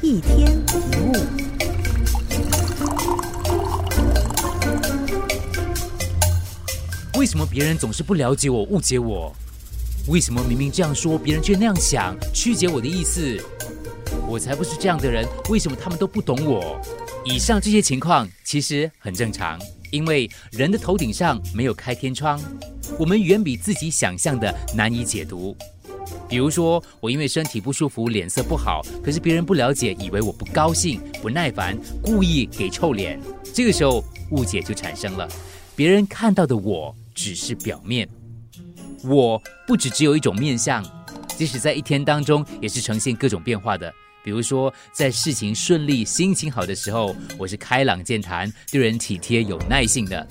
一天一物。为什么别人总是不了解我、误解我？为什么明明这样说，别人却那样想，曲解我的意思？我才不是这样的人，为什么他们都不懂我？以上这些情况其实很正常，因为人的头顶上没有开天窗，我们远比自己想象的难以解读。比如说，我因为身体不舒服，脸色不好，可是别人不了解，以为我不高兴、不耐烦，故意给臭脸。这个时候误解就产生了，别人看到的我只是表面，我不只只有一种面相，即使在一天当中也是呈现各种变化的。比如说，在事情顺利、心情好的时候，我是开朗健谈、对人体贴、有耐性的；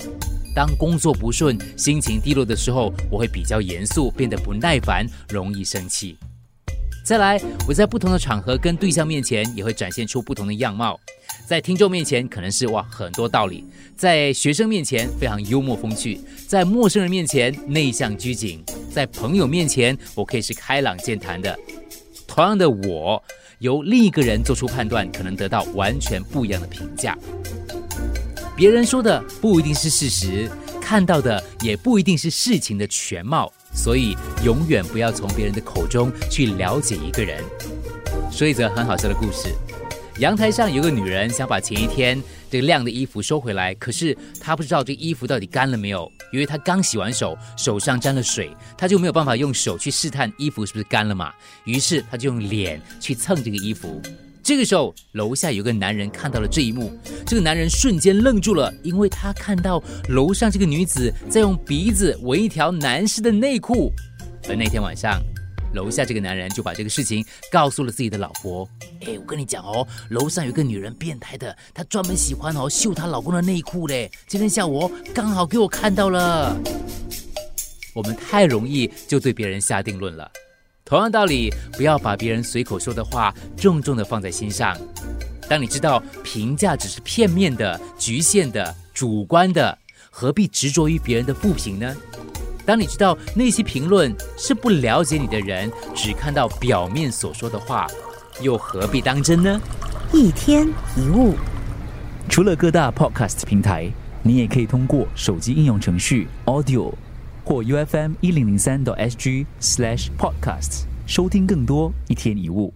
当工作不顺、心情低落的时候，我会比较严肃，变得不耐烦，容易生气。再来，我在不同的场合跟对象面前，也会展现出不同的样貌。在听众面前，可能是哇很多道理；在学生面前，非常幽默风趣；在陌生人面前，内向拘谨；在朋友面前，我可以是开朗健谈的。同样的我。由另一个人做出判断，可能得到完全不一样的评价。别人说的不一定是事实，看到的也不一定是事情的全貌，所以永远不要从别人的口中去了解一个人。说一则很好笑的故事。阳台上有个女人想把前一天这个晾的衣服收回来，可是她不知道这衣服到底干了没有，因为她刚洗完手，手上沾了水，她就没有办法用手去试探衣服是不是干了嘛。于是她就用脸去蹭这个衣服。这个时候，楼下有个男人看到了这一幕，这个男人瞬间愣住了，因为他看到楼上这个女子在用鼻子闻一条男士的内裤，而那天晚上。楼下这个男人就把这个事情告诉了自己的老婆。哎，我跟你讲哦，楼上有个女人变态的，她专门喜欢哦秀她老公的内裤嘞。今天下午刚好给我看到了。我们太容易就对别人下定论了。同样道理，不要把别人随口说的话重重的放在心上。当你知道评价只是片面的、局限的、主观的，何必执着于别人的负评呢？当你知道那些评论是不了解你的人，只看到表面所说的话，又何必当真呢？一天一物，除了各大 podcast 平台，你也可以通过手机应用程序 Audio 或 U F M 一零零三 SG slash podcasts 收听更多一天一物。